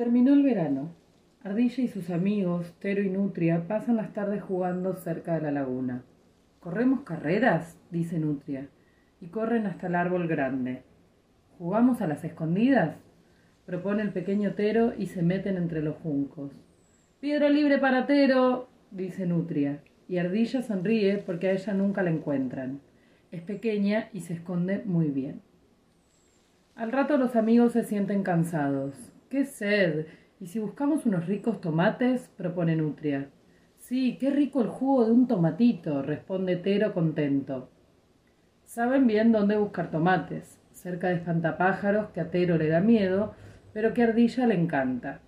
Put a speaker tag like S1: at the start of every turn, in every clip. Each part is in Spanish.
S1: Terminó el verano. Ardilla y sus amigos, Tero y Nutria, pasan las tardes jugando cerca de la laguna. ¿Corremos carreras? dice Nutria, y corren hasta el árbol grande. ¿Jugamos a las escondidas? propone el pequeño Tero y se meten entre los juncos. Piedra libre para Tero, dice Nutria, y Ardilla sonríe porque a ella nunca la encuentran. Es pequeña y se esconde muy bien. Al rato los amigos se sienten cansados. ¡Qué sed! ¿Y si buscamos unos ricos tomates? propone Nutria. Sí, qué rico el jugo de un tomatito, responde Tero contento. Saben bien dónde buscar tomates, cerca de espantapájaros que a Tero le da miedo, pero que Ardilla le encanta.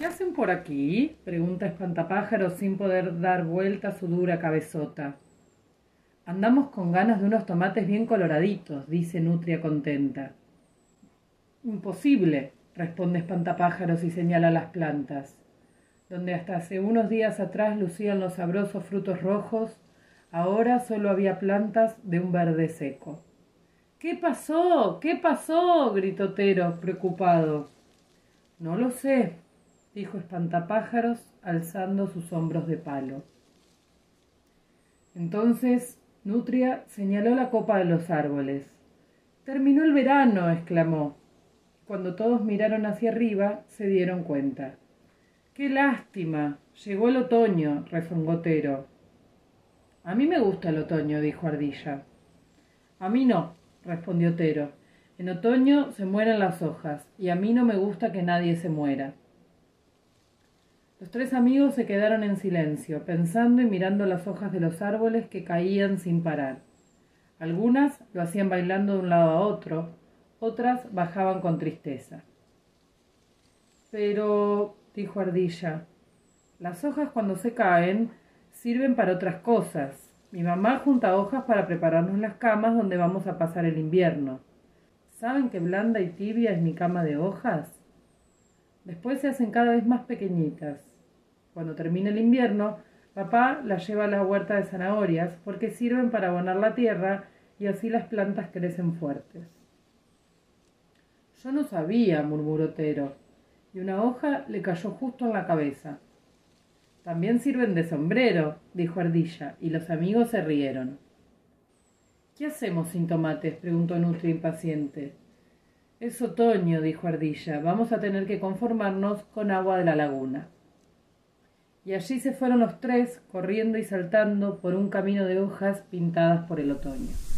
S1: ¿Qué hacen por aquí? pregunta espantapájaros sin poder dar vuelta su dura cabezota. Andamos con ganas de unos tomates bien coloraditos, dice Nutria contenta. Imposible, responde Espantapájaros y señala las plantas. Donde hasta hace unos días atrás lucían los sabrosos frutos rojos, ahora solo había plantas de un verde seco. ¿Qué pasó? ¿Qué pasó? gritó Tero, preocupado. No lo sé, dijo Espantapájaros, alzando sus hombros de palo. Entonces Nutria señaló la copa de los árboles. Terminó el verano, exclamó. Cuando todos miraron hacia arriba, se dieron cuenta. ¡Qué lástima! Llegó el otoño, rezongó Tero. A mí me gusta el otoño, dijo Ardilla. A mí no, respondió Tero. En otoño se mueren las hojas, y a mí no me gusta que nadie se muera. Los tres amigos se quedaron en silencio, pensando y mirando las hojas de los árboles que caían sin parar. Algunas lo hacían bailando de un lado a otro, otras bajaban con tristeza. Pero, dijo Ardilla, las hojas cuando se caen sirven para otras cosas. Mi mamá junta hojas para prepararnos las camas donde vamos a pasar el invierno. ¿Saben qué blanda y tibia es mi cama de hojas? Después se hacen cada vez más pequeñitas. Cuando termina el invierno, papá las lleva a la huerta de zanahorias porque sirven para abonar la tierra y así las plantas crecen fuertes. Yo no sabía, murmuró Tero, y una hoja le cayó justo en la cabeza. También sirven de sombrero, dijo Ardilla, y los amigos se rieron. ¿Qué hacemos sin tomates? preguntó Nutria impaciente. Es otoño, dijo Ardilla. Vamos a tener que conformarnos con agua de la laguna. Y allí se fueron los tres, corriendo y saltando por un camino de hojas pintadas por el otoño.